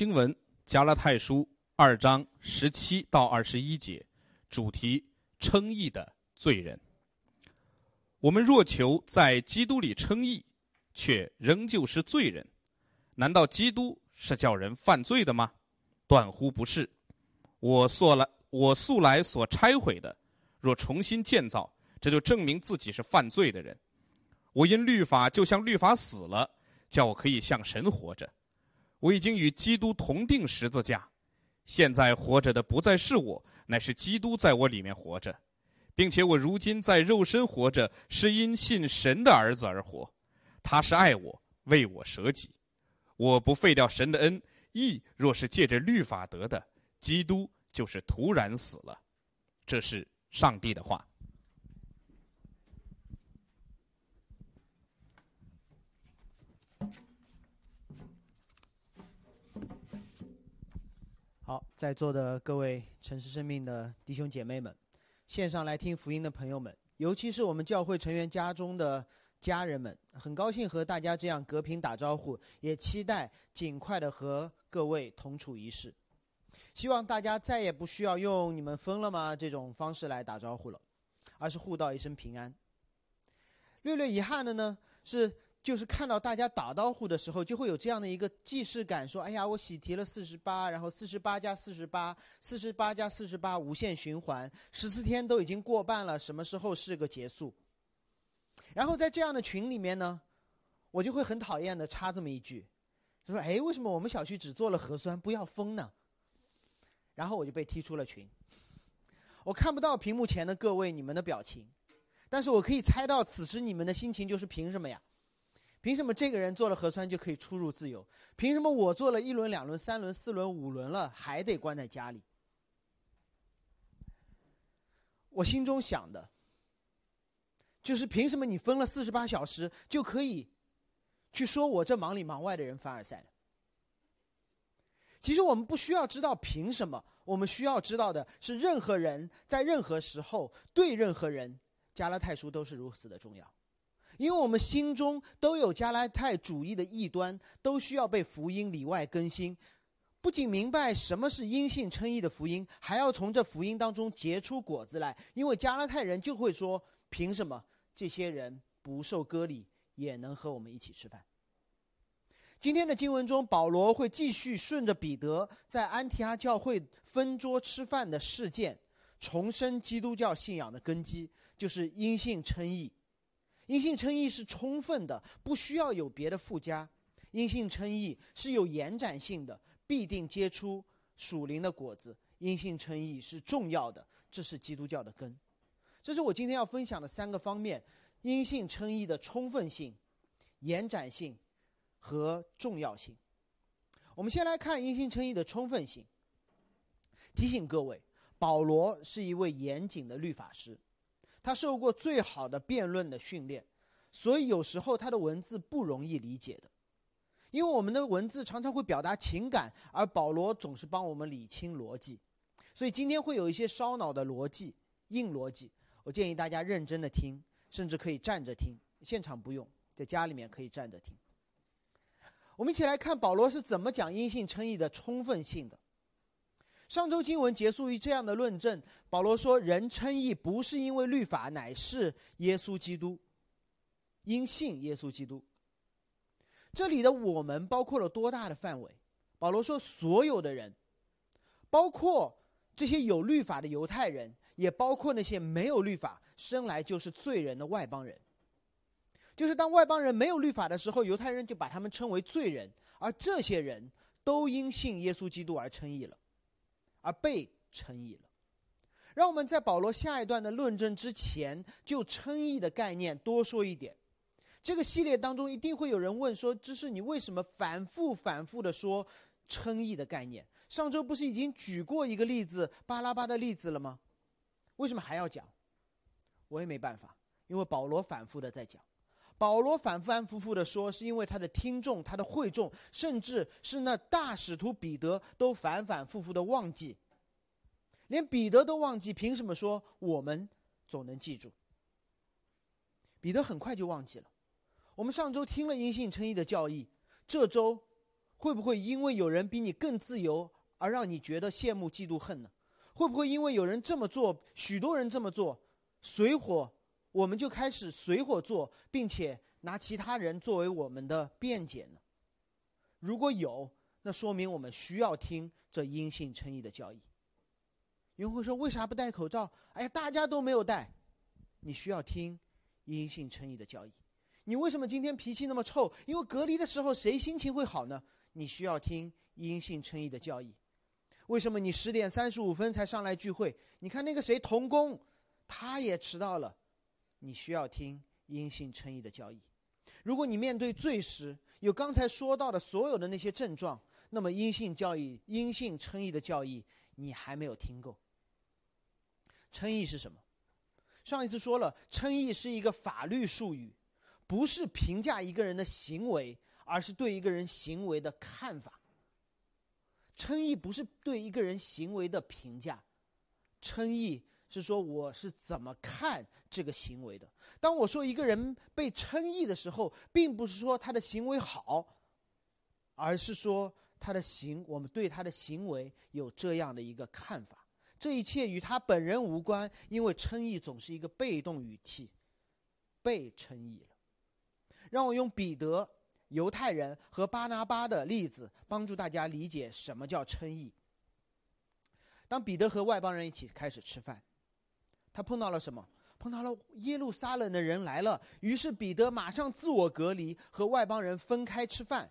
经文：加拉太书二章十七到二十一节，主题：称义的罪人。我们若求在基督里称义，却仍旧是罪人，难道基督是叫人犯罪的吗？断乎不是。我素来我素来所拆毁的，若重新建造，这就证明自己是犯罪的人。我因律法就像律法死了，叫我可以向神活着。我已经与基督同定十字架，现在活着的不再是我，乃是基督在我里面活着。并且我如今在肉身活着，是因信神的儿子而活。他是爱我，为我舍己。我不废掉神的恩，义若是借着律法得的，基督就是突然死了。这是上帝的话。好，在座的各位城市生命的弟兄姐妹们。线上来听福音的朋友们，尤其是我们教会成员家中的家人们，很高兴和大家这样隔屏打招呼，也期待尽快的和各位同处一室。希望大家再也不需要用“你们疯了吗”这种方式来打招呼了，而是互道一声平安。略略遗憾的呢是。就是看到大家打招呼的时候，就会有这样的一个既视感，说：“哎呀，我喜提了四十八，然后四十八加四十八，四十八加四十八，无限循环，十四天都已经过半了，什么时候是个结束？”然后在这样的群里面呢，我就会很讨厌的插这么一句，就说：“哎，为什么我们小区只做了核酸，不要封呢？”然后我就被踢出了群。我看不到屏幕前的各位你们的表情，但是我可以猜到此时你们的心情就是：凭什么呀？凭什么这个人做了核酸就可以出入自由？凭什么我做了一轮、两轮、三轮、四轮、五轮了还得关在家里？我心中想的，就是凭什么你分了四十八小时就可以去说我这忙里忙外的人凡尔赛？其实我们不需要知道凭什么，我们需要知道的是，任何人在任何时候对任何人，加拉太书都是如此的重要。因为我们心中都有加拉太主义的异端，都需要被福音里外更新。不仅明白什么是因信称义的福音，还要从这福音当中结出果子来。因为加拉太人就会说：“凭什么这些人不受割礼也能和我们一起吃饭？”今天的经文中，保罗会继续顺着彼得在安提阿教会分桌吃饭的事件，重申基督教信仰的根基，就是因信称义。因信称义是充分的，不需要有别的附加。因信称义是有延展性的，必定结出属灵的果子。因信称义是重要的，这是基督教的根。这是我今天要分享的三个方面：因信称义的充分性、延展性和重要性。我们先来看因信称义的充分性。提醒各位，保罗是一位严谨的律法师。他受过最好的辩论的训练，所以有时候他的文字不容易理解的。因为我们的文字常常会表达情感，而保罗总是帮我们理清逻辑，所以今天会有一些烧脑的逻辑、硬逻辑。我建议大家认真的听，甚至可以站着听，现场不用，在家里面可以站着听。我们一起来看保罗是怎么讲因信称义的充分性的。上周经文结束于这样的论证：保罗说，人称义不是因为律法，乃是耶稣基督，因信耶稣基督。这里的我们包括了多大的范围？保罗说，所有的人，包括这些有律法的犹太人，也包括那些没有律法、生来就是罪人的外邦人。就是当外邦人没有律法的时候，犹太人就把他们称为罪人，而这些人都因信耶稣基督而称义了。而被称义了。让我们在保罗下一段的论证之前，就称义的概念多说一点。这个系列当中，一定会有人问说：“这是你为什么反复反复的说称义的概念？上周不是已经举过一个例子巴拉巴的例子了吗？为什么还要讲？”我也没办法，因为保罗反复的在讲。保罗反反复复的说，是因为他的听众、他的会众，甚至是那大使徒彼得，都反反复复的忘记。连彼得都忘记，凭什么说我们总能记住？彼得很快就忘记了。我们上周听了因信称义的教义，这周会不会因为有人比你更自由而让你觉得羡慕、嫉妒、恨呢？会不会因为有人这么做，许多人这么做，水火，我们就开始随火做，并且拿其他人作为我们的辩解呢？如果有，那说明我们需要听这阴性称义的教义。有人会说，为啥不戴口罩？哎呀，大家都没有戴。你需要听阴性称义的教义。你为什么今天脾气那么臭？因为隔离的时候谁心情会好呢？你需要听阴性称义的教义。为什么你十点三十五分才上来聚会？你看那个谁童工，他也迟到了。你需要听阴性称义的教义。如果你面对罪时有刚才说到的所有的那些症状，那么阴性教义、阴性称义的教义你还没有听够。称义是什么？上一次说了，称义是一个法律术语，不是评价一个人的行为，而是对一个人行为的看法。称义不是对一个人行为的评价，称义是说我是怎么看这个行为的。当我说一个人被称义的时候，并不是说他的行为好，而是说他的行，我们对他的行为有这样的一个看法。这一切与他本人无关，因为称义总是一个被动语气，被称义了。让我用彼得、犹太人和巴拿巴的例子，帮助大家理解什么叫称义。当彼得和外邦人一起开始吃饭，他碰到了什么？碰到了耶路撒冷的人来了，于是彼得马上自我隔离，和外邦人分开吃饭。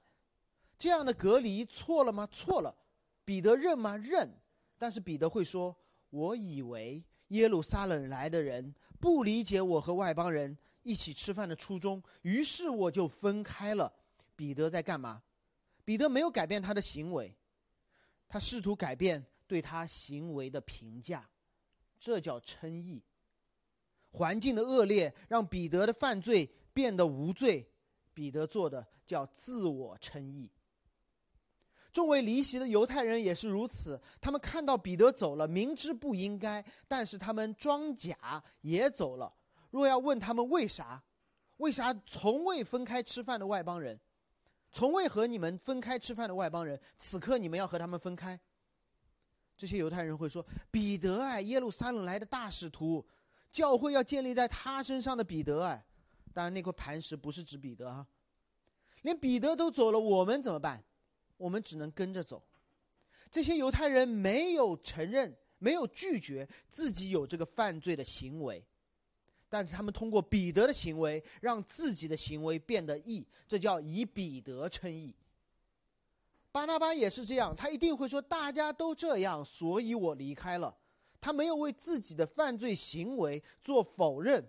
这样的隔离错了吗？错了。彼得认吗？认。但是彼得会说：“我以为耶路撒冷来的人不理解我和外邦人一起吃饭的初衷，于是我就分开了。”彼得在干嘛？彼得没有改变他的行为，他试图改变对他行为的评价，这叫称义。环境的恶劣让彼得的犯罪变得无罪，彼得做的叫自我称义。众位离席的犹太人也是如此，他们看到彼得走了，明知不应该，但是他们装假也走了。若要问他们为啥，为啥从未分开吃饭的外邦人，从未和你们分开吃饭的外邦人，此刻你们要和他们分开？这些犹太人会说：“彼得哎，耶路撒冷来的大使徒，教会要建立在他身上的彼得哎，当然那块磐石不是指彼得啊，连彼得都走了，我们怎么办？”我们只能跟着走。这些犹太人没有承认，没有拒绝自己有这个犯罪的行为，但是他们通过彼得的行为，让自己的行为变得义，这叫以彼得称义。巴拿巴也是这样，他一定会说：“大家都这样，所以我离开了。”他没有为自己的犯罪行为做否认，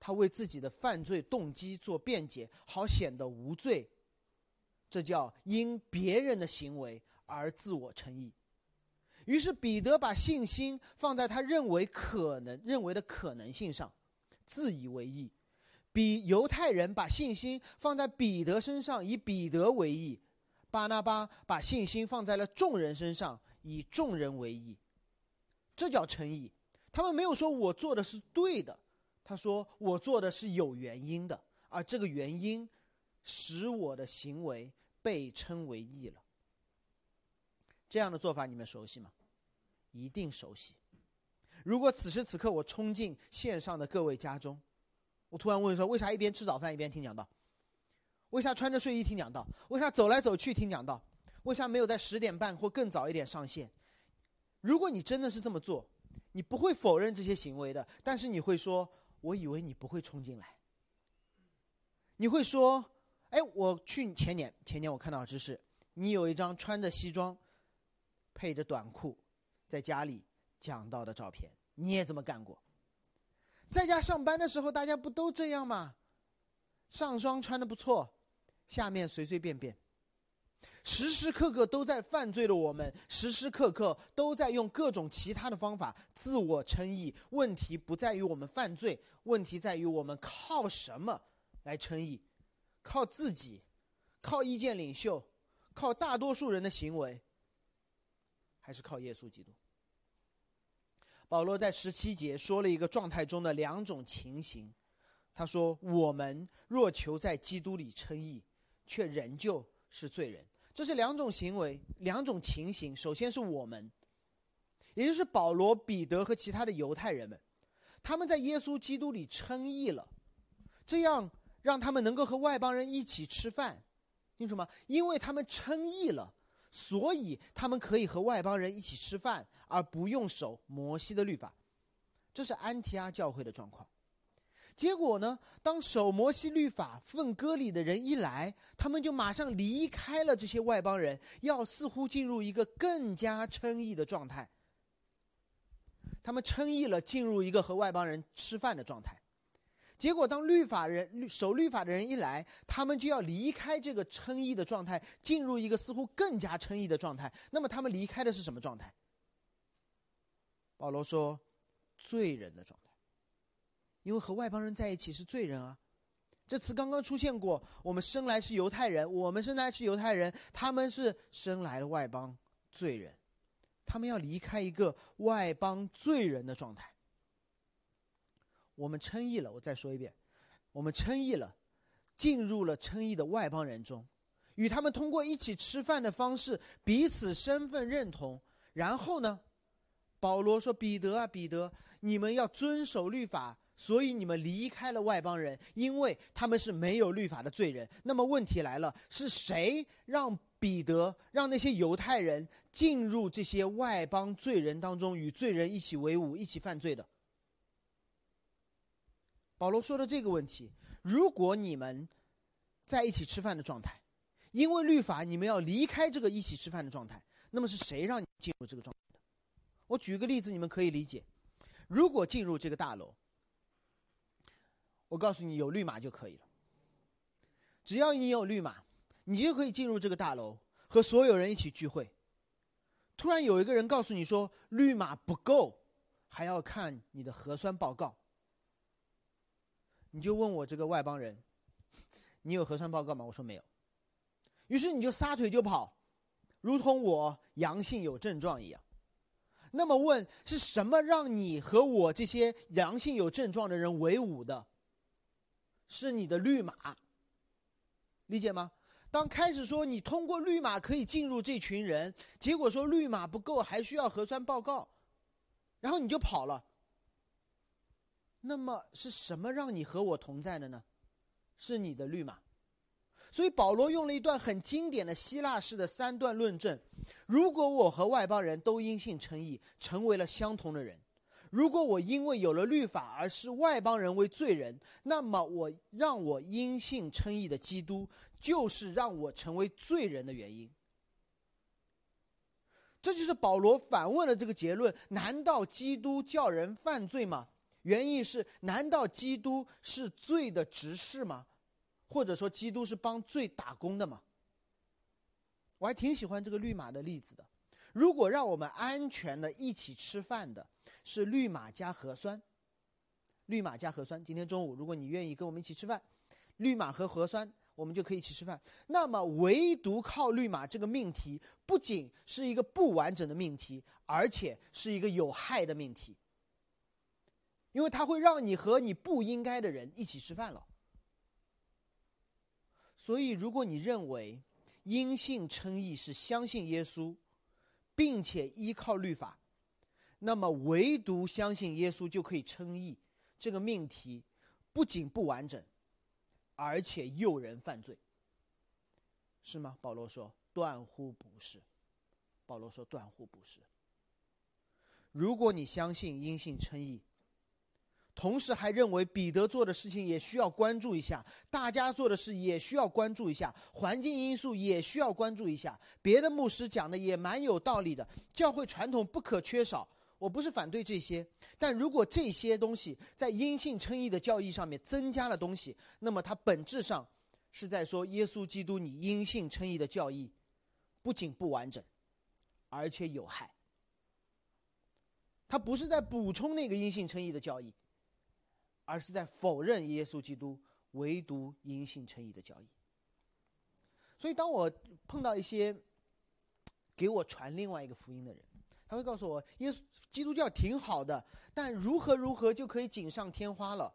他为自己的犯罪动机做辩解，好显得无罪。这叫因别人的行为而自我称义。于是彼得把信心放在他认为可能认为的可能性上，自以为义；比犹太人把信心放在彼得身上，以彼得为义；巴拿巴把信心放在了众人身上，以众人为义。这叫诚意。他们没有说我做的是对的，他说我做的是有原因的，而这个原因。使我的行为被称为义了。这样的做法你们熟悉吗？一定熟悉。如果此时此刻我冲进线上的各位家中，我突然问说：为啥一边吃早饭一边听讲道？为啥穿着睡衣听讲道？为啥走来走去听讲道？为啥没有在十点半或更早一点上线？如果你真的是这么做，你不会否认这些行为的，但是你会说：我以为你不会冲进来。你会说。哎，我去前年，前年我看到知识，你有一张穿着西装，配着短裤，在家里讲到的照片，你也这么干过？在家上班的时候，大家不都这样吗？上装穿的不错，下面随随便便，时时刻刻都在犯罪的我们，时时刻刻都在用各种其他的方法自我称义。问题不在于我们犯罪，问题在于我们靠什么来称义？靠自己，靠意见领袖，靠大多数人的行为，还是靠耶稣基督？保罗在十七节说了一个状态中的两种情形。他说：“我们若求在基督里称义，却仍旧是罪人。”这是两种行为，两种情形。首先是我们，也就是保罗、彼得和其他的犹太人们，他们在耶稣基督里称义了，这样让他们能够和外邦人一起吃饭，清楚吗？因为他们称义了，所以他们可以和外邦人一起吃饭，而不用守摩西的律法。这是安提阿教会的状况。结果呢？当守摩西律法、奉割礼的人一来，他们就马上离开了这些外邦人，要似乎进入一个更加称义的状态。他们称义了，进入一个和外邦人吃饭的状态。结果，当律法人、守律法的人一来，他们就要离开这个称义的状态，进入一个似乎更加称义的状态。那么，他们离开的是什么状态？保罗说：“罪人的状态。”因为和外邦人在一起是罪人啊，这词刚刚出现过。我们生来是犹太人，我们生来是犹太人，他们是生来的外邦罪人，他们要离开一个外邦罪人的状态。我们称义了，我再说一遍，我们称义了，进入了称义的外邦人中，与他们通过一起吃饭的方式彼此身份认同。然后呢，保罗说：“彼得啊，彼得，你们要遵守律法。”所以你们离开了外邦人，因为他们是没有律法的罪人。那么问题来了：是谁让彼得让那些犹太人进入这些外邦罪人当中，与罪人一起为伍、一起犯罪的？保罗说的这个问题：如果你们在一起吃饭的状态，因为律法你们要离开这个一起吃饭的状态，那么是谁让你进入这个状态的？我举个例子，你们可以理解：如果进入这个大楼。我告诉你，有绿码就可以了。只要你有绿码，你就可以进入这个大楼，和所有人一起聚会。突然有一个人告诉你说绿码不够，还要看你的核酸报告。你就问我这个外邦人，你有核酸报告吗？我说没有。于是你就撒腿就跑，如同我阳性有症状一样。那么问是什么让你和我这些阳性有症状的人为伍的？是你的绿码，理解吗？当开始说你通过绿码可以进入这群人，结果说绿码不够，还需要核酸报告，然后你就跑了。那么是什么让你和我同在的呢？是你的绿码。所以保罗用了一段很经典的希腊式的三段论证：如果我和外邦人都因信称义，成为了相同的人。如果我因为有了律法而视外邦人为罪人，那么我让我因信称义的基督，就是让我成为罪人的原因。这就是保罗反问的这个结论：难道基督叫人犯罪吗？原意是：难道基督是罪的执事吗？或者说，基督是帮罪打工的吗？我还挺喜欢这个绿码的例子的。如果让我们安全的一起吃饭的。是绿码加核酸，绿码加核酸。今天中午，如果你愿意跟我们一起吃饭，绿码和核酸，我们就可以一起吃饭。那么，唯独靠绿码这个命题，不仅是一个不完整的命题，而且是一个有害的命题，因为它会让你和你不应该的人一起吃饭了。所以，如果你认为因信称义是相信耶稣，并且依靠律法。那么，唯独相信耶稣就可以称义，这个命题不仅不完整，而且诱人犯罪，是吗？保罗说：“断乎不是。”保罗说：“断乎不是。”如果你相信因信称义，同时还认为彼得做的事情也需要关注一下，大家做的事也需要关注一下，环境因素也需要关注一下，别的牧师讲的也蛮有道理的，教会传统不可缺少。我不是反对这些，但如果这些东西在因信称义的教义上面增加了东西，那么它本质上是在说耶稣基督你因信称义的教义不仅不完整，而且有害。他不是在补充那个因信称义的教义，而是在否认耶稣基督唯独因信称义的教义。所以，当我碰到一些给我传另外一个福音的人，他会告诉我，耶稣基督教挺好的，但如何如何就可以锦上添花了。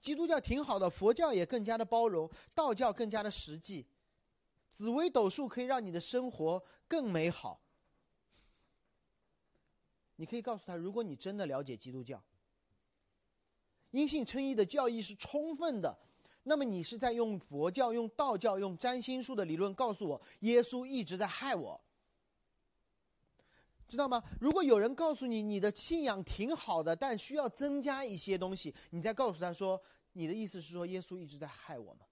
基督教挺好的，佛教也更加的包容，道教更加的实际。紫微斗数可以让你的生活更美好。你可以告诉他，如果你真的了解基督教，因信称义的教义是充分的，那么你是在用佛教、用道教、用占星术的理论告诉我，耶稣一直在害我，知道吗？如果有人告诉你你的信仰挺好的，但需要增加一些东西，你再告诉他说，你的意思是说耶稣一直在害我吗？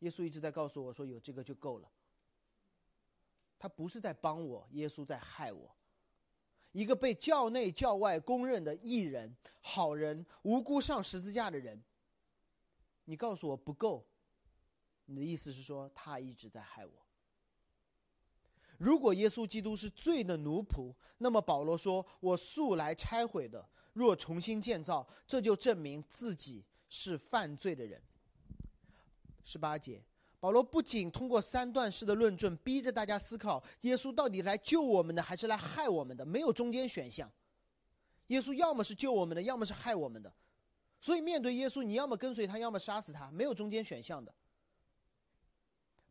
耶稣一直在告诉我说，有这个就够了。他不是在帮我，耶稣在害我。一个被教内教外公认的义人、好人、无辜上十字架的人，你告诉我不够，你的意思是说他一直在害我。如果耶稣基督是罪的奴仆，那么保罗说：“我素来拆毁的，若重新建造，这就证明自己是犯罪的人。”十八节。保罗不仅通过三段式的论证，逼着大家思考：耶稣到底来救我们的，还是来害我们的？没有中间选项。耶稣要么是救我们的，要么是害我们的。所以面对耶稣，你要么跟随他，要么杀死他，没有中间选项的。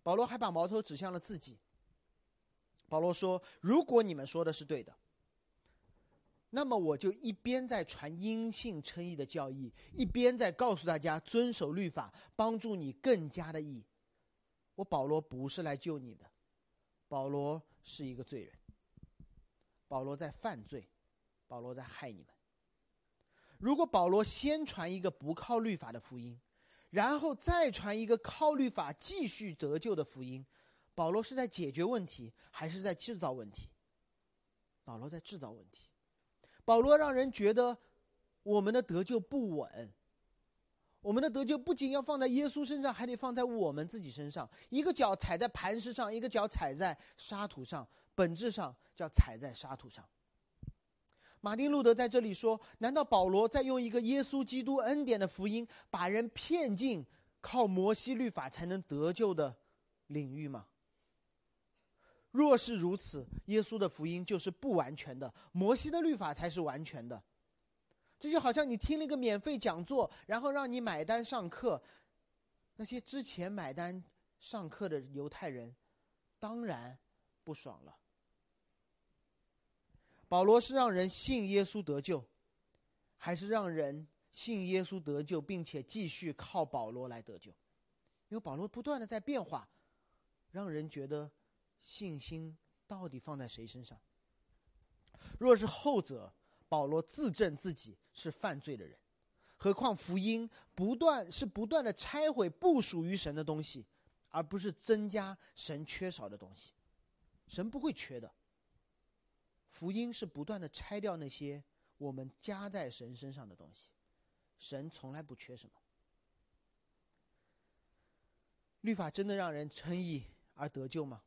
保罗还把矛头指向了自己。保罗说：“如果你们说的是对的，那么我就一边在传阴性称义的教义，一边在告诉大家遵守律法，帮助你更加的义。”我保罗不是来救你的，保罗是一个罪人。保罗在犯罪，保罗在害你们。如果保罗先传一个不靠律法的福音，然后再传一个靠律法继续得救的福音，保罗是在解决问题，还是在制造问题？保罗在制造问题。保罗让人觉得我们的得救不稳。我们的得救不仅要放在耶稣身上，还得放在我们自己身上。一个脚踩在磐石上，一个脚踩在沙土上，本质上叫踩在沙土上。马丁路德在这里说：“难道保罗在用一个耶稣基督恩典的福音，把人骗进靠摩西律法才能得救的领域吗？若是如此，耶稣的福音就是不完全的，摩西的律法才是完全的。”这就好像你听了一个免费讲座，然后让你买单上课，那些之前买单上课的犹太人，当然不爽了。保罗是让人信耶稣得救，还是让人信耶稣得救，并且继续靠保罗来得救？因为保罗不断的在变化，让人觉得信心到底放在谁身上？若是后者。保罗自证自己是犯罪的人，何况福音不断是不断的拆毁不属于神的东西，而不是增加神缺少的东西。神不会缺的。福音是不断的拆掉那些我们加在神身上的东西，神从来不缺什么。律法真的让人称义而得救吗？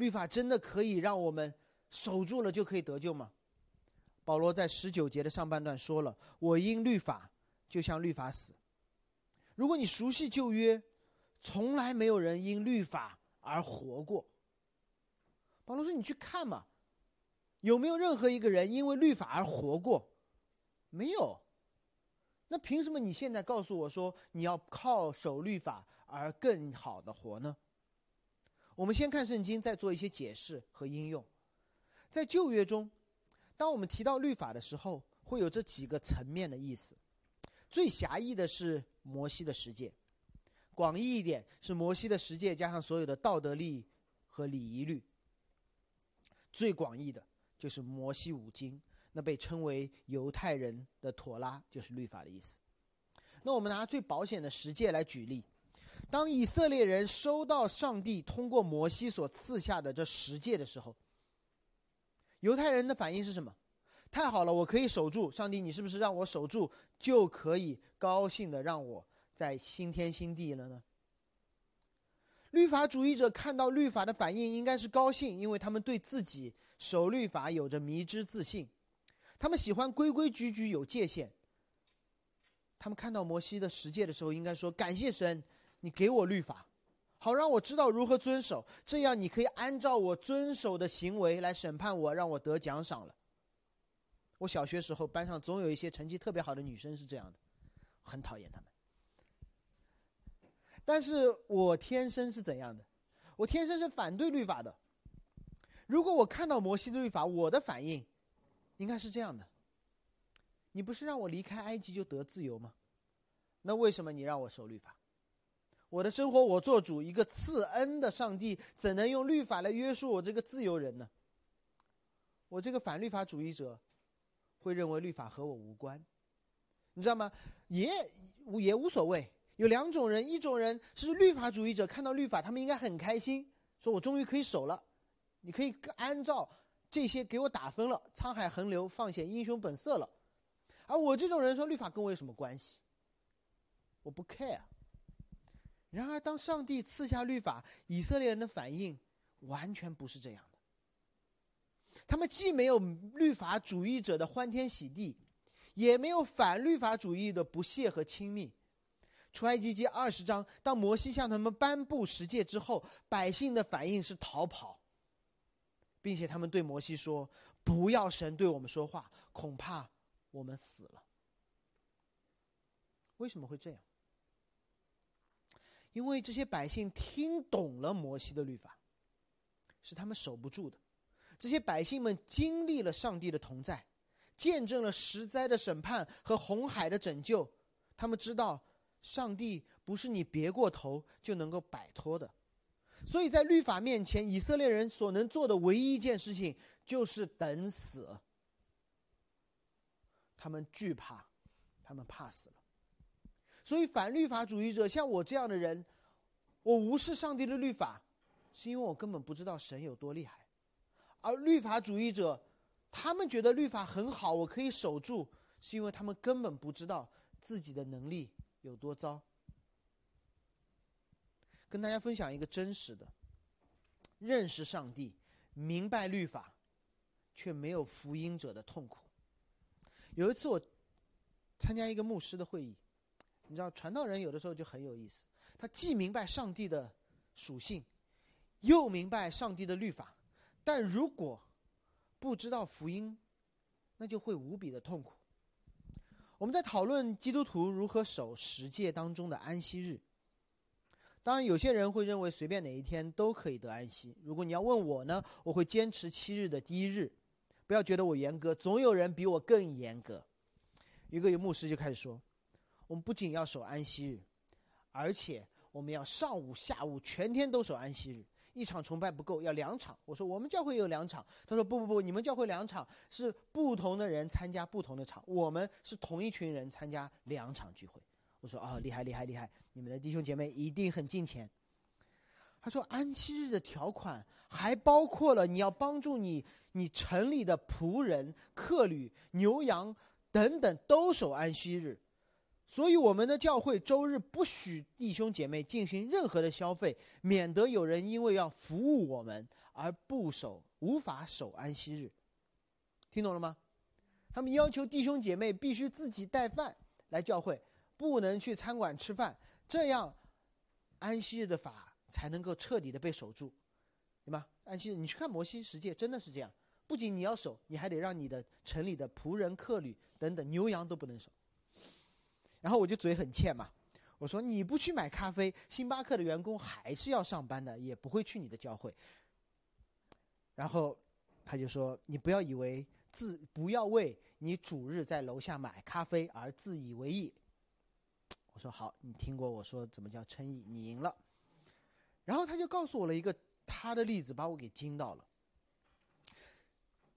律法真的可以让我们守住了就可以得救吗？保罗在十九节的上半段说了：“我因律法就像律法死。”如果你熟悉旧约，从来没有人因律法而活过。保罗说：“你去看嘛，有没有任何一个人因为律法而活过？没有。那凭什么你现在告诉我说你要靠守律法而更好的活呢？”我们先看圣经，再做一些解释和应用。在旧约中。当我们提到律法的时候，会有这几个层面的意思。最狭义的是摩西的十诫，广义一点是摩西的十诫加上所有的道德律和礼仪律。最广义的就是摩西五经，那被称为犹太人的妥拉，就是律法的意思。那我们拿最保险的十诫来举例，当以色列人收到上帝通过摩西所赐下的这十诫的时候。犹太人的反应是什么？太好了，我可以守住。上帝，你是不是让我守住，就可以高兴的让我在新天新地了呢？律法主义者看到律法的反应应该是高兴，因为他们对自己守律法有着迷之自信，他们喜欢规规矩矩有界限。他们看到摩西的十诫的时候，应该说感谢神，你给我律法。好让我知道如何遵守，这样你可以按照我遵守的行为来审判我，让我得奖赏了。我小学时候班上总有一些成绩特别好的女生是这样的，很讨厌她们。但是我天生是怎样的？我天生是反对律法的。如果我看到摩西的律法，我的反应应该是这样的：你不是让我离开埃及就得自由吗？那为什么你让我守律法？我的生活我做主，一个赐恩的上帝怎能用律法来约束我这个自由人呢？我这个反律法主义者会认为律法和我无关，你知道吗？也也无所谓。有两种人，一种人是律法主义者，看到律法他们应该很开心，说我终于可以守了，你可以按照这些给我打分了，沧海横流放显英雄本色了。而我这种人说律法跟我有什么关系？我不 care。然而，当上帝赐下律法，以色列人的反应完全不是这样的。他们既没有律法主义者的欢天喜地，也没有反律法主义的不屑和亲密。出埃及记二十章，当摩西向他们颁布十诫之后，百姓的反应是逃跑，并且他们对摩西说：“不要神对我们说话，恐怕我们死了。”为什么会这样？因为这些百姓听懂了摩西的律法，是他们守不住的。这些百姓们经历了上帝的同在，见证了十灾的审判和红海的拯救。他们知道，上帝不是你别过头就能够摆脱的。所以在律法面前，以色列人所能做的唯一一件事情就是等死。他们惧怕，他们怕死了。所以，反律法主义者像我这样的人，我无视上帝的律法，是因为我根本不知道神有多厉害；而律法主义者，他们觉得律法很好，我可以守住，是因为他们根本不知道自己的能力有多糟。跟大家分享一个真实的：认识上帝、明白律法，却没有福音者的痛苦。有一次，我参加一个牧师的会议。你知道传道人有的时候就很有意思，他既明白上帝的属性，又明白上帝的律法，但如果不知道福音，那就会无比的痛苦。我们在讨论基督徒如何守十诫当中的安息日。当然，有些人会认为随便哪一天都可以得安息。如果你要问我呢，我会坚持七日的第一日。不要觉得我严格，总有人比我更严格。一个牧师就开始说。我们不仅要守安息日，而且我们要上午、下午全天都守安息日。一场崇拜不够，要两场。我说我们教会有两场，他说不不不，你们教会两场是不同的人参加不同的场，我们是同一群人参加两场聚会。我说啊，厉害厉害厉害，你们的弟兄姐妹一定很敬虔。他说安息日的条款还包括了你要帮助你你城里的仆人、客旅、牛羊等等都守安息日。所以，我们的教会周日不许弟兄姐妹进行任何的消费，免得有人因为要服务我们而不守、无法守安息日。听懂了吗？他们要求弟兄姐妹必须自己带饭来教会，不能去餐馆吃饭，这样安息日的法才能够彻底的被守住，对吗？安息日，你去看摩西十诫，真的是这样。不仅你要守，你还得让你的城里的仆人、客旅等等牛羊都不能守。然后我就嘴很欠嘛，我说你不去买咖啡，星巴克的员工还是要上班的，也不会去你的教会。然后他就说：“你不要以为自不要为你主日在楼下买咖啡而自以为意。”我说：“好，你听过我说怎么叫称义？你赢了。”然后他就告诉我了一个他的例子，把我给惊到了。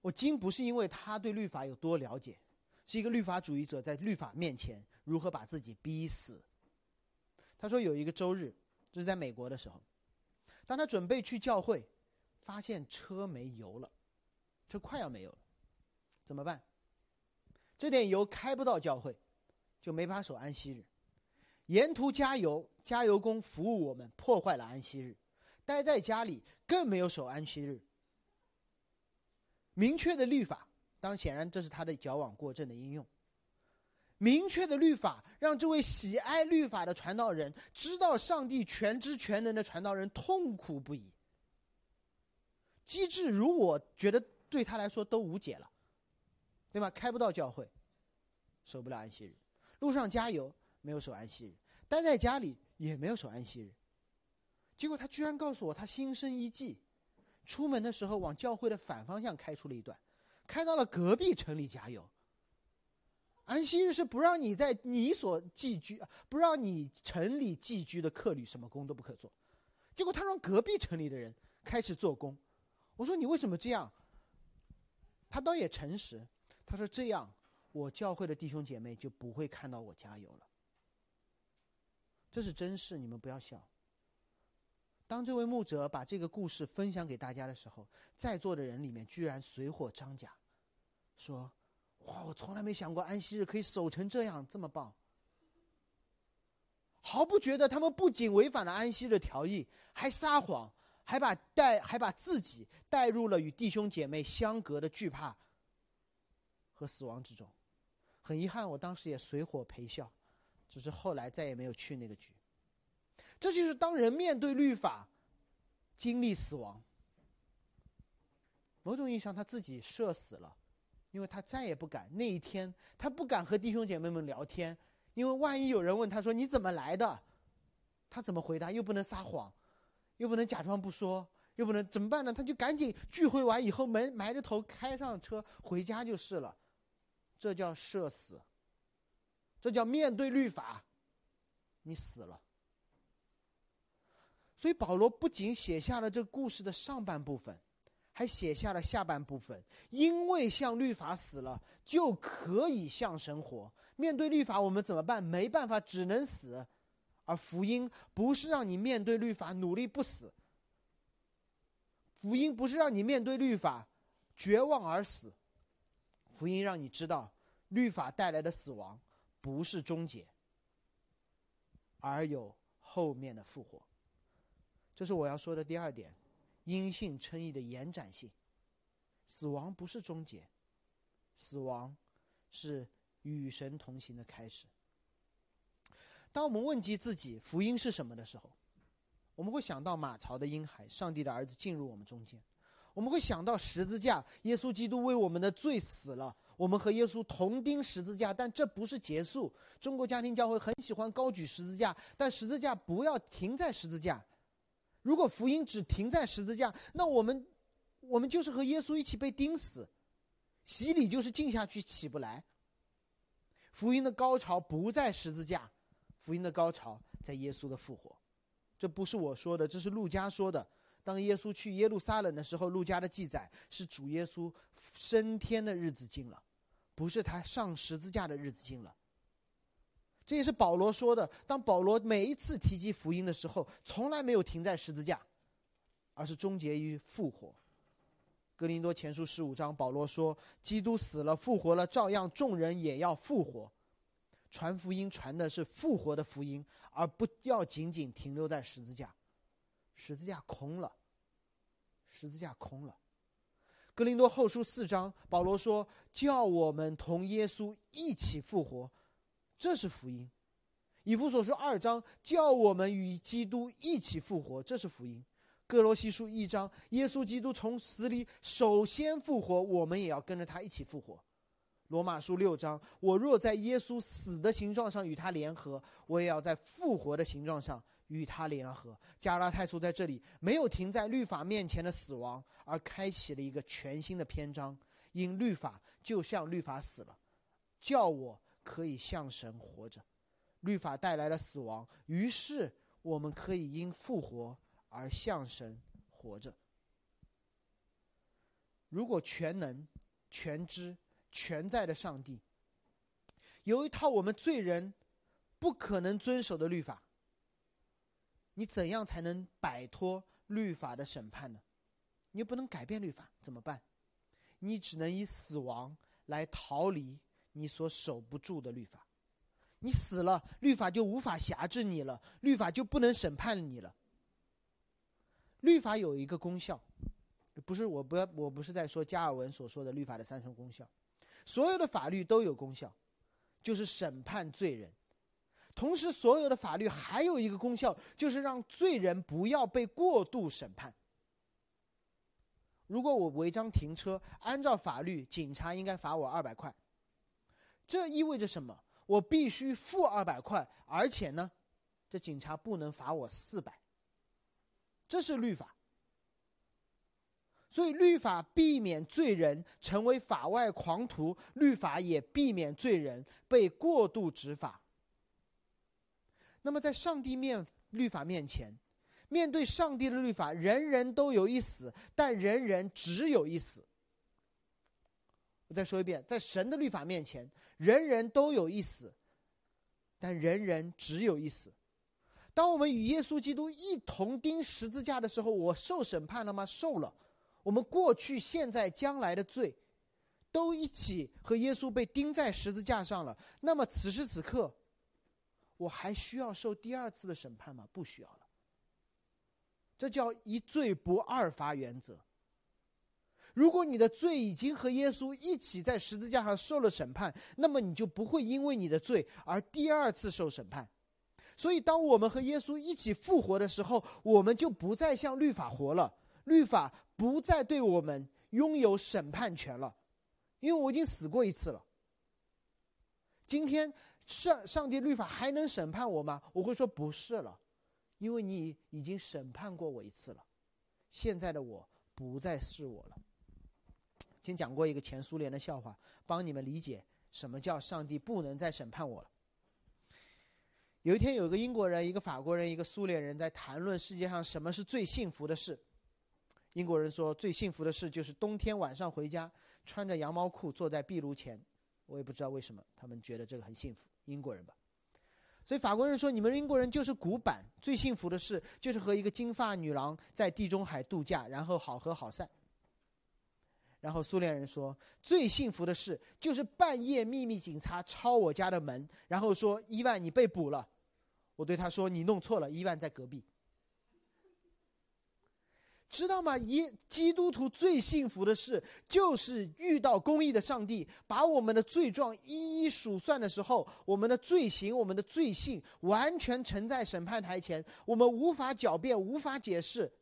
我惊不是因为他对律法有多了解，是一个律法主义者在律法面前。如何把自己逼死？他说有一个周日，这是在美国的时候，当他准备去教会，发现车没油了，车快要没有了，怎么办？这点油开不到教会，就没法守安息日。沿途加油，加油工服务我们，破坏了安息日。待在家里更没有守安息日。明确的律法，当显然这是他的矫枉过正的应用。明确的律法让这位喜爱律法的传道人知道上帝全知全能的传道人痛苦不已。机智如我觉得对他来说都无解了，对吧？开不到教会，守不了安息日，路上加油没有守安息日，待在家里也没有守安息日。结果他居然告诉我，他心生一计，出门的时候往教会的反方向开出了一段，开到了隔壁城里加油。安息日是不让你在你所寄居，不让你城里寄居的客旅什么工都不可做。结果他让隔壁城里的人开始做工。我说你为什么这样？他倒也诚实，他说这样我教会的弟兄姐妹就不会看到我加油了。这是真事，你们不要笑。当这位牧者把这个故事分享给大家的时候，在座的人里面居然随火张甲，说：“哇，我从来没想过安息日可以守成这样，这么棒！”毫不觉得他们不仅违反了安息日条例，还撒谎，还把带还把自己带入了与弟兄姐妹相隔的惧怕和死亡之中。很遗憾，我当时也随火陪笑，只是后来再也没有去那个局。这就是当人面对律法，经历死亡。某种意义上，他自己社死了，因为他再也不敢那一天，他不敢和弟兄姐妹们聊天，因为万一有人问他说你怎么来的，他怎么回答？又不能撒谎，又不能假装不说，又不能怎么办呢？他就赶紧聚会完以后，埋埋着头开上车回家就是了。这叫社死，这叫面对律法，你死了。所以保罗不仅写下了这故事的上半部分，还写下了下半部分。因为向律法死了，就可以向神活。面对律法，我们怎么办？没办法，只能死。而福音不是让你面对律法努力不死，福音不是让你面对律法绝望而死，福音让你知道，律法带来的死亡不是终结，而有后面的复活。这是我要说的第二点，阴性称义的延展性。死亡不是终结，死亡是与神同行的开始。当我们问及自己福音是什么的时候，我们会想到马槽的婴孩，上帝的儿子进入我们中间；我们会想到十字架，耶稣基督为我们的罪死了，我们和耶稣同钉十字架。但这不是结束。中国家庭教会很喜欢高举十字架，但十字架不要停在十字架。如果福音只停在十字架，那我们，我们就是和耶稣一起被钉死，洗礼就是浸下去起不来。福音的高潮不在十字架，福音的高潮在耶稣的复活。这不是我说的，这是路加说的。当耶稣去耶路撒冷的时候，路加的记载是主耶稣升天的日子近了，不是他上十字架的日子近了。这也是保罗说的。当保罗每一次提及福音的时候，从来没有停在十字架，而是终结于复活。格林多前书十五章，保罗说：“基督死了，复活了，照样众人也要复活。”传福音传的是复活的福音，而不要仅仅停留在十字架。十字架空了，十字架空了。格林多后书四章，保罗说：“叫我们同耶稣一起复活。”这是福音，以弗所书二章叫我们与基督一起复活，这是福音。哥罗西书一章，耶稣基督从死里首先复活，我们也要跟着他一起复活。罗马书六章，我若在耶稣死的形状上与他联合，我也要在复活的形状上与他联合。加拉太书在这里没有停在律法面前的死亡，而开启了一个全新的篇章。因律法就像律法死了，叫我。可以向神活着，律法带来了死亡，于是我们可以因复活而向神活着。如果全能、全知、全在的上帝有一套我们罪人不可能遵守的律法，你怎样才能摆脱律法的审判呢？你又不能改变律法，怎么办？你只能以死亡来逃离。你所守不住的律法，你死了，律法就无法辖制你了，律法就不能审判你了。律法有一个功效，不是我不要，我不是在说加尔文所说的律法的三重功效，所有的法律都有功效，就是审判罪人。同时，所有的法律还有一个功效，就是让罪人不要被过度审判。如果我违章停车，按照法律，警察应该罚我二百块。这意味着什么？我必须付二百块，而且呢，这警察不能罚我四百。这是律法。所以，律法避免罪人成为法外狂徒，律法也避免罪人被过度执法。那么，在上帝面律法面前，面对上帝的律法，人人都有一死，但人人只有一死。我再说一遍，在神的律法面前，人人都有一死，但人人只有一死。当我们与耶稣基督一同钉十字架的时候，我受审判了吗？受了。我们过去、现在、将来的罪，都一起和耶稣被钉在十字架上了。那么此时此刻，我还需要受第二次的审判吗？不需要了。这叫一罪不二罚原则。如果你的罪已经和耶稣一起在十字架上受了审判，那么你就不会因为你的罪而第二次受审判。所以，当我们和耶稣一起复活的时候，我们就不再向律法活了。律法不再对我们拥有审判权了，因为我已经死过一次了。今天上上帝律法还能审判我吗？我会说不是了，因为你已经审判过我一次了。现在的我不再是我了。先讲过一个前苏联的笑话，帮你们理解什么叫上帝不能再审判我了。有一天，有一个英国人、一个法国人、一个苏联人在谈论世界上什么是最幸福的事。英国人说，最幸福的事就是冬天晚上回家，穿着羊毛裤坐在壁炉前。我也不知道为什么，他们觉得这个很幸福。英国人吧。所以法国人说，你们英国人就是古板。最幸福的事就是和一个金发女郎在地中海度假，然后好合好散。然后苏联人说，最幸福的事就是半夜秘密警察抄我家的门，然后说伊万你被捕了。我对他说：“你弄错了，伊万在隔壁。知道吗？一基督徒最幸福的事，就是遇到公义的上帝，把我们的罪状一一数算的时候，我们的罪行、我们的罪性，完全呈在审判台前，我们无法狡辩，无法解释，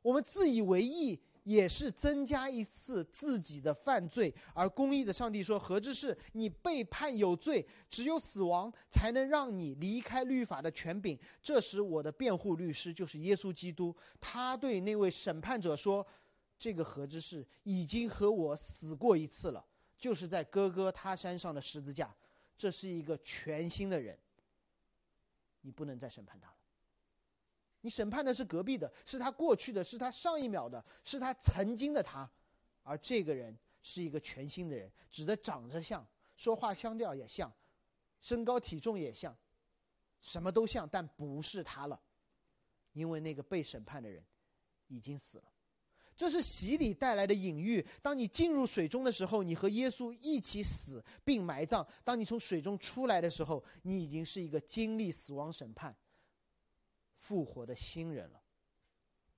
我们自以为意。”也是增加一次自己的犯罪，而公义的上帝说：“何之是你被判有罪，只有死亡才能让你离开律法的权柄。”这时，我的辩护律师就是耶稣基督，他对那位审判者说：“这个何之是已经和我死过一次了，就是在哥哥他山上的十字架。这是一个全新的人，你不能再审判他了。”你审判的是隔壁的，是他过去的，是他上一秒的，是他曾经的他，而这个人是一个全新的人，指的长得像，说话腔调也像，身高体重也像，什么都像，但不是他了，因为那个被审判的人已经死了。这是洗礼带来的隐喻。当你进入水中的时候，你和耶稣一起死并埋葬；当你从水中出来的时候，你已经是一个经历死亡审判。复活的新人了，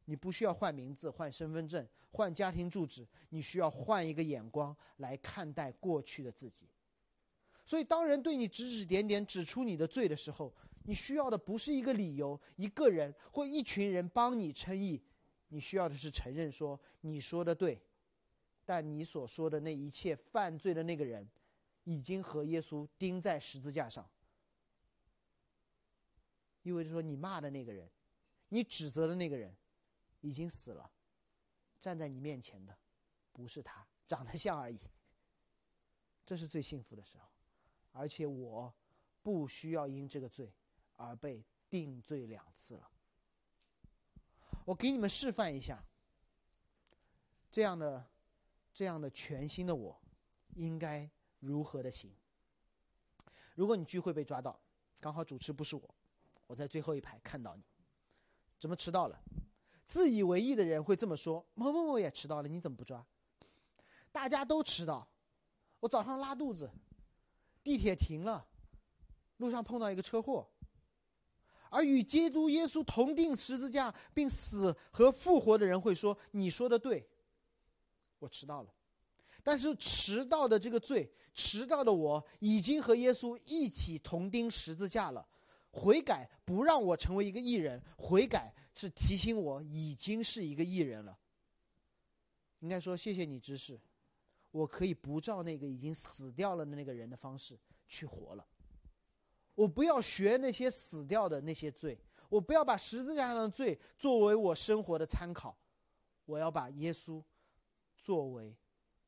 你不需要换名字、换身份证、换家庭住址，你需要换一个眼光来看待过去的自己。所以，当人对你指指点点、指出你的罪的时候，你需要的不是一个理由、一个人或一群人帮你称义，你需要的是承认说你说的对，但你所说的那一切犯罪的那个人，已经和耶稣钉在十字架上。意味着说，你骂的那个人，你指责的那个人，已经死了。站在你面前的，不是他，长得像而已。这是最幸福的时候，而且我不需要因这个罪而被定罪两次了。我给你们示范一下，这样的、这样的全新的我，应该如何的行。如果你聚会被抓到，刚好主持不是我。我在最后一排看到你，怎么迟到了？自以为意的人会这么说：“某某某也迟到了，你怎么不抓？”大家都迟到，我早上拉肚子，地铁停了，路上碰到一个车祸。而与基督耶稣同定十字架并死和复活的人会说：“你说的对，我迟到了。”但是迟到的这个罪，迟到的我已经和耶稣一起同钉十字架了。悔改不让我成为一个艺人，悔改是提醒我已经是一个艺人了。应该说谢谢你，知识，我可以不照那个已经死掉了的那个人的方式去活了。我不要学那些死掉的那些罪，我不要把十字架上的罪作为我生活的参考，我要把耶稣作为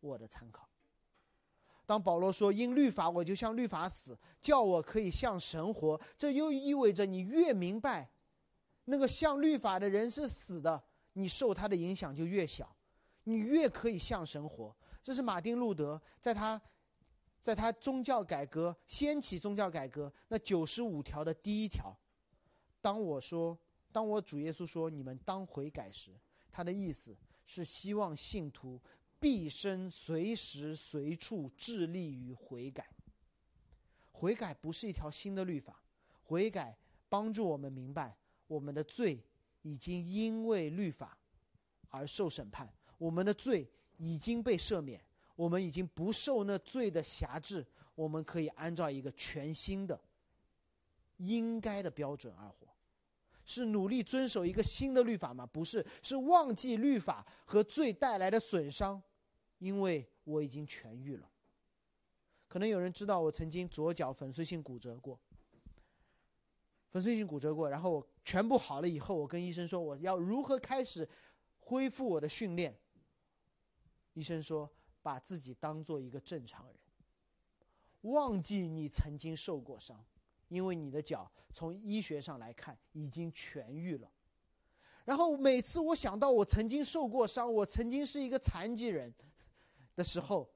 我的参考。当保罗说“因律法，我就像律法死，叫我可以向神活”，这又意味着你越明白，那个像律法的人是死的，你受他的影响就越小，你越可以向神活。这是马丁路德在他，在他宗教改革掀起宗教改革那九十五条的第一条。当我说，当我主耶稣说你们当悔改时，他的意思是希望信徒。毕生随时随处致力于悔改。悔改不是一条新的律法，悔改帮助我们明白我们的罪已经因为律法而受审判，我们的罪已经被赦免，我们已经不受那罪的辖制，我们可以按照一个全新的应该的标准而活。是努力遵守一个新的律法吗？不是，是忘记律法和罪带来的损伤。因为我已经痊愈了。可能有人知道我曾经左脚粉碎性骨折过，粉碎性骨折过，然后我全部好了以后，我跟医生说我要如何开始恢复我的训练。医生说把自己当做一个正常人，忘记你曾经受过伤，因为你的脚从医学上来看已经痊愈了。然后每次我想到我曾经受过伤，我曾经是一个残疾人。的时候，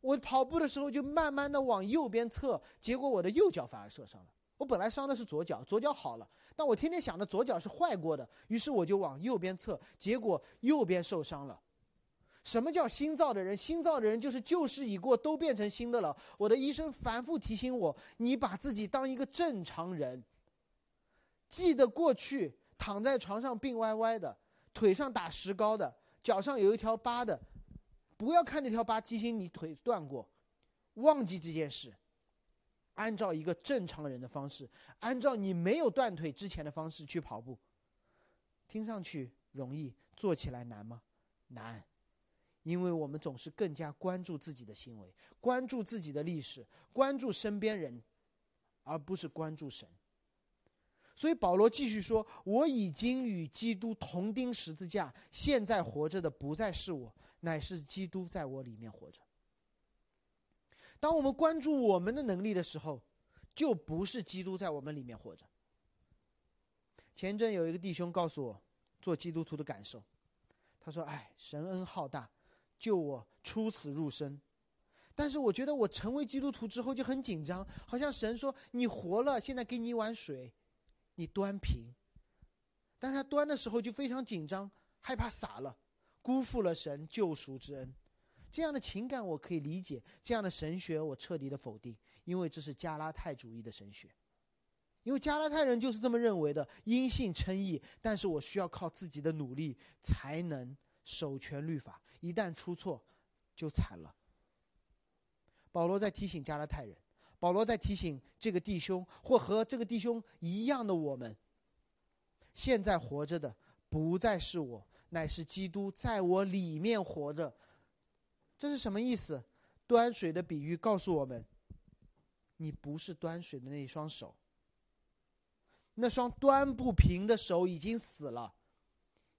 我跑步的时候就慢慢的往右边侧，结果我的右脚反而受伤了。我本来伤的是左脚，左脚好了，但我天天想着左脚是坏过的，于是我就往右边侧，结果右边受伤了。什么叫新造的人？新造的人就是旧事已过，都变成新的了。我的医生反复提醒我，你把自己当一个正常人，记得过去躺在床上病歪歪的，腿上打石膏的，脚上有一条疤的。不要看那条疤，提醒你腿断过，忘记这件事。按照一个正常人的方式，按照你没有断腿之前的方式去跑步，听上去容易，做起来难吗？难，因为我们总是更加关注自己的行为，关注自己的历史，关注身边人，而不是关注神。所以保罗继续说：“我已经与基督同钉十字架，现在活着的不再是我。”乃是基督在我里面活着。当我们关注我们的能力的时候，就不是基督在我们里面活着。前阵有一个弟兄告诉我做基督徒的感受，他说：“哎，神恩浩大，救我出死入生。但是我觉得我成为基督徒之后就很紧张，好像神说你活了，现在给你一碗水，你端平。但他端的时候就非常紧张，害怕洒了。”辜负了神救赎之恩，这样的情感我可以理解，这样的神学我彻底的否定，因为这是加拉太主义的神学，因为加拉太人就是这么认为的，因信称义，但是我需要靠自己的努力才能守全律法，一旦出错，就惨了。保罗在提醒加拉太人，保罗在提醒这个弟兄或和这个弟兄一样的我们，现在活着的不再是我。乃是基督在我里面活着，这是什么意思？端水的比喻告诉我们：你不是端水的那一双手，那双端不平的手已经死了，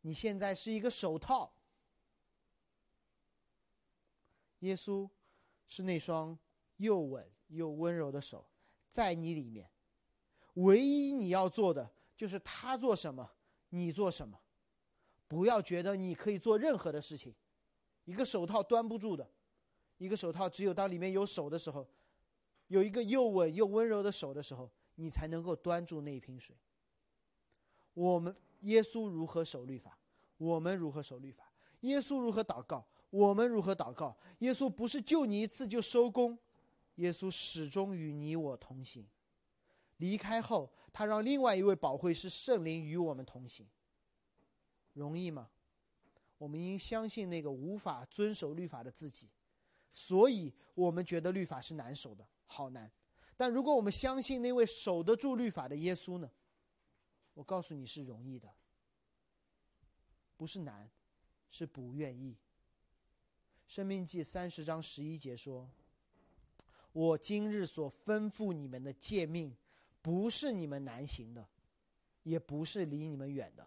你现在是一个手套。耶稣是那双又稳又温柔的手，在你里面，唯一你要做的就是他做什么，你做什么。不要觉得你可以做任何的事情，一个手套端不住的，一个手套只有当里面有手的时候，有一个又稳又温柔的手的时候，你才能够端住那一瓶水。我们耶稣如何守律法，我们如何守律法；耶稣如何祷告，我们如何祷告。耶稣不是救你一次就收工，耶稣始终与你我同行。离开后，他让另外一位保会师圣灵与我们同行。容易吗？我们应相信那个无法遵守律法的自己，所以我们觉得律法是难守的，好难。但如果我们相信那位守得住律法的耶稣呢？我告诉你是容易的，不是难，是不愿意。生命记三十章十一节说：“我今日所吩咐你们的诫命，不是你们难行的，也不是离你们远的，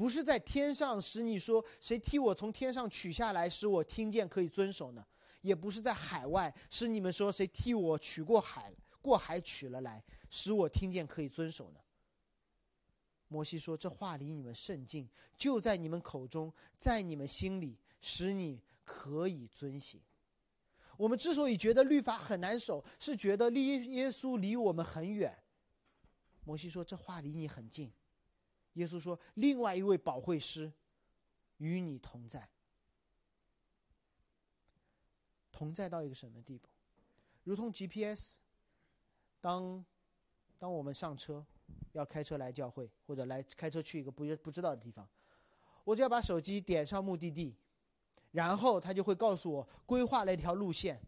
不是在天上使你说谁替我从天上取下来，使我听见可以遵守呢？也不是在海外使你们说谁替我取过海过海取了来，使我听见可以遵守呢？摩西说：“这话离你们甚近，就在你们口中，在你们心里，使你可以遵行。”我们之所以觉得律法很难守，是觉得离耶稣离我们很远。摩西说：“这话离你很近。”耶稣说：“另外一位保惠师与你同在，同在到一个什么地步？如同 GPS，当当我们上车。”要开车来教会，或者来开车去一个不不知道的地方，我只要把手机点上目的地，然后他就会告诉我规划了一条路线，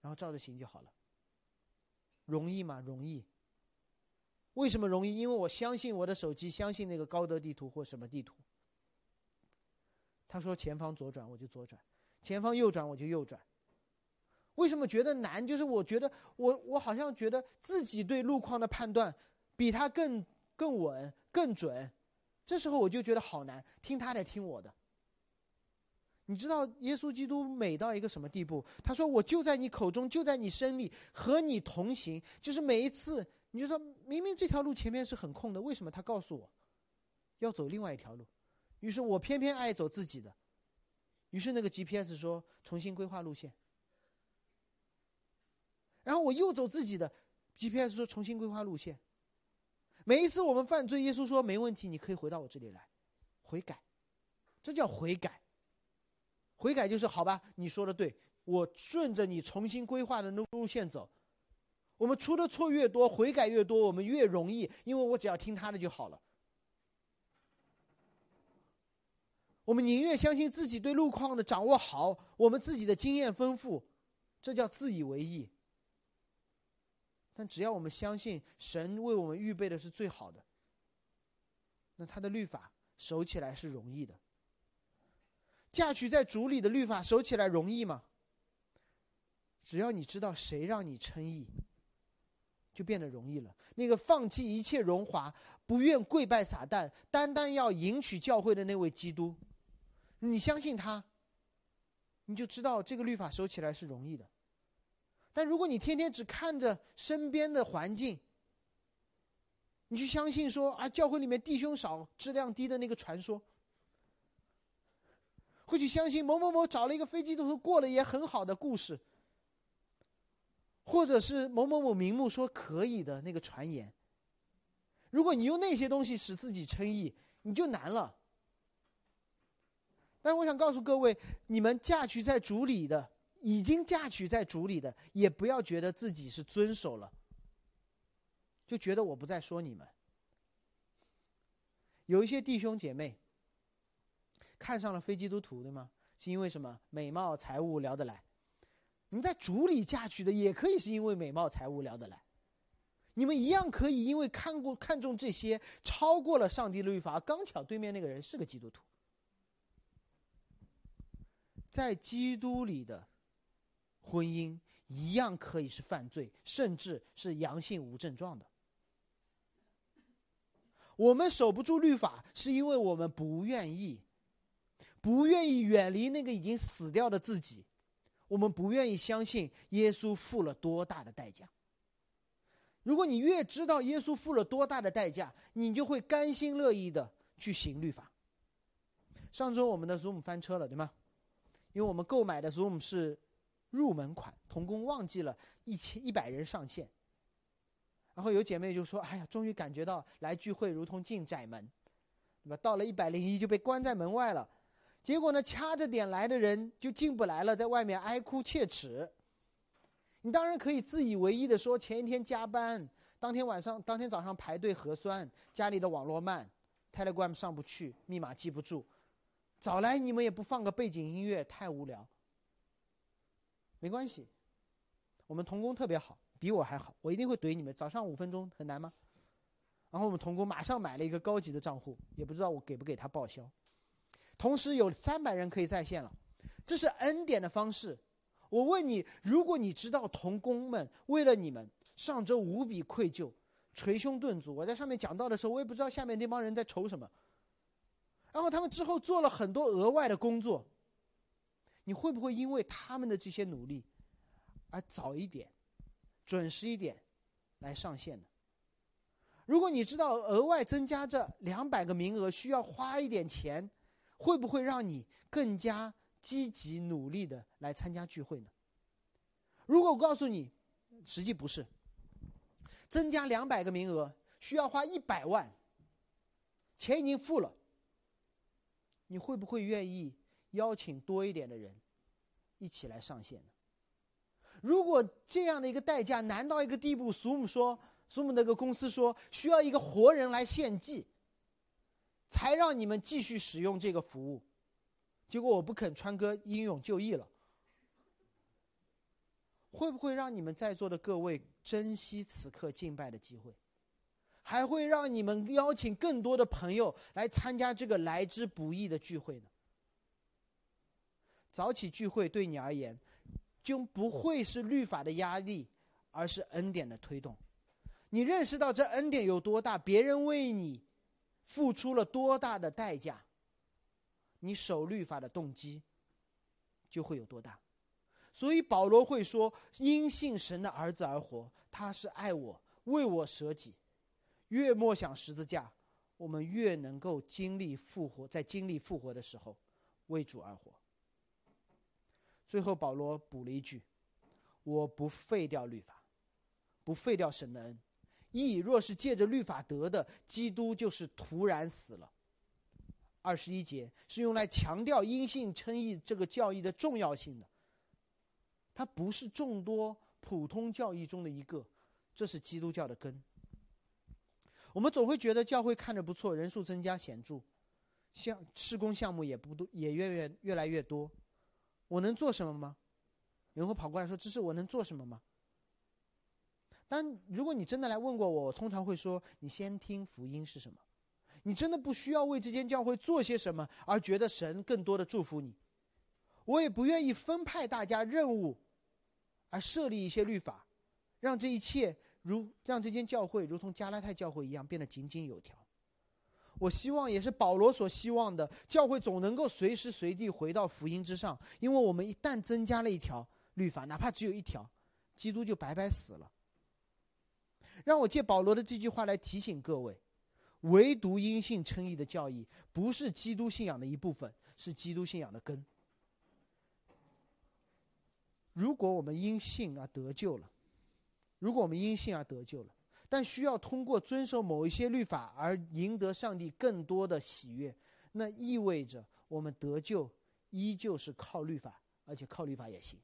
然后照着行就好了。容易吗？容易。为什么容易？因为我相信我的手机，相信那个高德地图或什么地图。他说前方左转，我就左转；前方右转，我就右转。为什么觉得难？就是我觉得我我好像觉得自己对路况的判断比他更更稳更准，这时候我就觉得好难，听他的听我的。你知道耶稣基督美到一个什么地步？他说：“我就在你口中，就在你身里，和你同行。”就是每一次，你就说明明这条路前面是很空的，为什么他告诉我要走另外一条路？于是我偏偏爱走自己的。于是那个 GPS 说重新规划路线。然后我又走自己的，GPS 说重新规划路线。每一次我们犯罪，耶稣说没问题，你可以回到我这里来，悔改，这叫悔改。悔改就是好吧，你说的对，我顺着你重新规划的路路线走。我们出的错越多，悔改越多，我们越容易，因为我只要听他的就好了。我们宁愿相信自己对路况的掌握好，我们自己的经验丰富，这叫自以为意。但只要我们相信神为我们预备的是最好的，那他的律法守起来是容易的。嫁娶在主里的律法守起来容易吗？只要你知道谁让你称义，就变得容易了。那个放弃一切荣华，不愿跪拜撒旦，单单要迎娶教会的那位基督，你相信他，你就知道这个律法守起来是容易的。但如果你天天只看着身边的环境，你去相信说啊，教会里面弟兄少、质量低的那个传说，会去相信某某某找了一个飞机都过了也很好的故事，或者是某某某名目说可以的那个传言，如果你用那些东西使自己称义，你就难了。但我想告诉各位，你们嫁娶在主里的。已经嫁娶在主里的，也不要觉得自己是遵守了，就觉得我不再说你们。有一些弟兄姐妹看上了非基督徒，对吗？是因为什么？美貌、财物聊得来。你们在主里嫁娶的，也可以是因为美貌、财物聊得来。你们一样可以因为看过看重这些，超过了上帝的律法。刚巧对面那个人是个基督徒，在基督里的。婚姻一样可以是犯罪，甚至是阳性无症状的。我们守不住律法，是因为我们不愿意，不愿意远离那个已经死掉的自己，我们不愿意相信耶稣付了多大的代价。如果你越知道耶稣付了多大的代价，你就会甘心乐意的去行律法。上周我们的 Zoom 翻车了，对吗？因为我们购买的 Zoom 是。入门款，童工忘记了一千一百人上线。然后有姐妹就说：“哎呀，终于感觉到来聚会如同进窄门，对吧？到了一百零一就被关在门外了。结果呢，掐着点来的人就进不来了，在外面哀哭切齿。你当然可以自以为意的说，前一天加班，当天晚上、当天早上排队核酸，家里的网络慢，Telegram 上不去，密码记不住。早来你们也不放个背景音乐，太无聊。”没关系，我们童工特别好，比我还好，我一定会怼你们。早上五分钟很难吗？然后我们童工马上买了一个高级的账户，也不知道我给不给他报销。同时有三百人可以在线了，这是恩典的方式。我问你，如果你知道童工们为了你们上周无比愧疚，捶胸顿足。我在上面讲到的时候，我也不知道下面那帮人在愁什么。然后他们之后做了很多额外的工作，你会不会因为他们的这些努力，而早一点、准时一点来上线呢？如果你知道额外增加这两百个名额需要花一点钱，会不会让你更加积极努力的来参加聚会呢？如果我告诉你，实际不是，增加两百个名额需要花一百万，钱已经付了，你会不会愿意邀请多一点的人一起来上线呢？如果这样的一个代价难到一个地步，苏姆说。苏姆那个公司说需要一个活人来献祭，才让你们继续使用这个服务。结果我不肯川哥英勇就义了，会不会让你们在座的各位珍惜此刻敬拜的机会？还会让你们邀请更多的朋友来参加这个来之不易的聚会呢？早起聚会对你而言，就不会是律法的压力，而是恩典的推动。你认识到这恩典有多大，别人为你付出了多大的代价，你守律法的动机就会有多大。所以保罗会说：“因信神的儿子而活，他是爱我，为我舍己。越默想十字架，我们越能够经历复活，在经历复活的时候，为主而活。”最后，保罗补了一句：“我不废掉律法，不废掉神的恩。”义若是借着律法得的，基督就是突然死了。二十一节是用来强调因信称义这个教义的重要性的。它不是众多普通教义中的一个，这是基督教的根。我们总会觉得教会看着不错，人数增加显著，项施工项目也不多，也越越越来越多。我能做什么吗？有人会跑过来说：“这是我能做什么吗？”但如果你真的来问过我，我通常会说：你先听福音是什么？你真的不需要为这间教会做些什么而觉得神更多的祝福你。我也不愿意分派大家任务，而设立一些律法，让这一切如让这间教会如同加拉太教会一样变得井井有条。我希望也是保罗所希望的，教会总能够随时随地回到福音之上，因为我们一旦增加了一条律法，哪怕只有一条，基督就白白死了。让我借保罗的这句话来提醒各位：唯独因信称义的教义不是基督信仰的一部分，是基督信仰的根。如果我们因信而得救了，如果我们因信而得救了，但需要通过遵守某一些律法而赢得上帝更多的喜悦，那意味着我们得救依旧是靠律法，而且靠律法也行。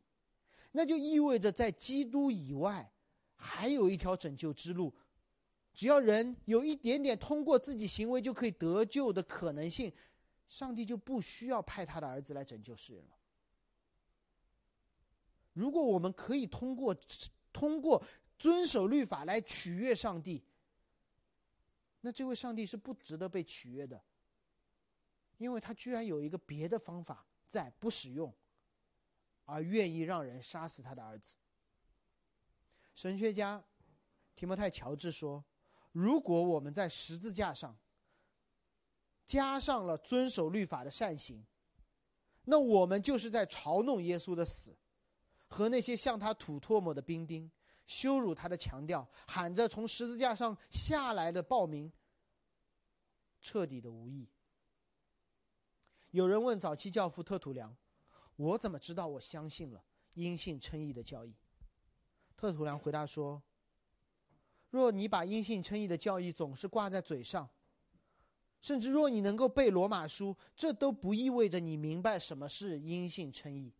那就意味着在基督以外。还有一条拯救之路，只要人有一点点通过自己行为就可以得救的可能性，上帝就不需要派他的儿子来拯救世人了。如果我们可以通过通过遵守律法来取悦上帝，那这位上帝是不值得被取悦的，因为他居然有一个别的方法在不使用，而愿意让人杀死他的儿子。神学家提摩太·乔治说：“如果我们在十字架上加上了遵守律法的善行，那我们就是在嘲弄耶稣的死，和那些向他吐唾沫的兵丁，羞辱他的强调，喊着从十字架上下来的暴民，彻底的无益。”有人问早期教父特土良：“我怎么知道我相信了因信称义的教义？”特土良回答说：“若你把因信称义的教义总是挂在嘴上，甚至若你能够背罗马书，这都不意味着你明白什么是因信称义。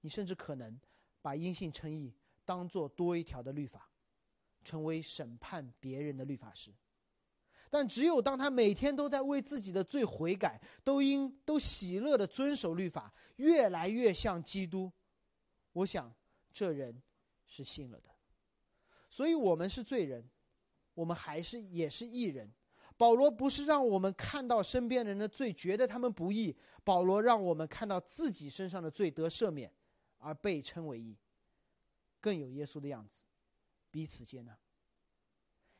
你甚至可能把因信称义当做多一条的律法，成为审判别人的律法师。但只有当他每天都在为自己的罪悔改，都因都喜乐的遵守律法，越来越像基督，我想这人。”是信了的，所以我们是罪人，我们还是也是义人。保罗不是让我们看到身边人的罪，觉得他们不义；保罗让我们看到自己身上的罪得赦免，而被称为义，更有耶稣的样子，彼此接纳。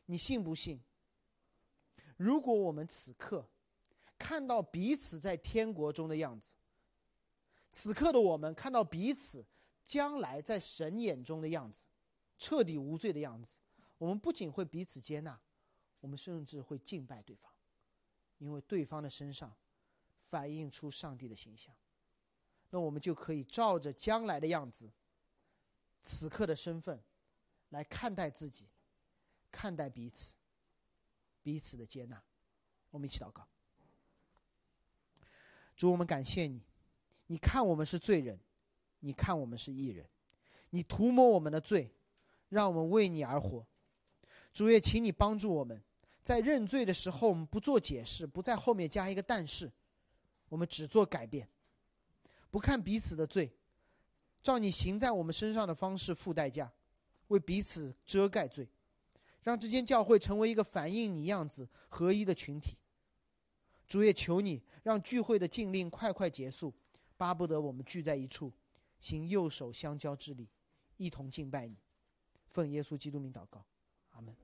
你信不信？如果我们此刻看到彼此在天国中的样子，此刻的我们看到彼此将来在神眼中的样子，彻底无罪的样子，我们不仅会彼此接纳，我们甚至会敬拜对方，因为对方的身上反映出上帝的形象。那我们就可以照着将来的样子，此刻的身份来看待自己，看待彼此，彼此的接纳。我们一起祷告。主，我们感谢你，你看我们是罪人，你看我们是艺人，你涂抹我们的罪，让我们为你而活。主也，请你帮助我们，在认罪的时候，我们不做解释，不在后面加一个但是，我们只做改变。不看彼此的罪，照你行在我们身上的方式付代价，为彼此遮盖罪，让这间教会成为一个反映你样子合一的群体。主也求你让聚会的禁令快快结束，巴不得我们聚在一处，行右手相交之礼，一同敬拜你。奉耶稣基督名祷告，阿门。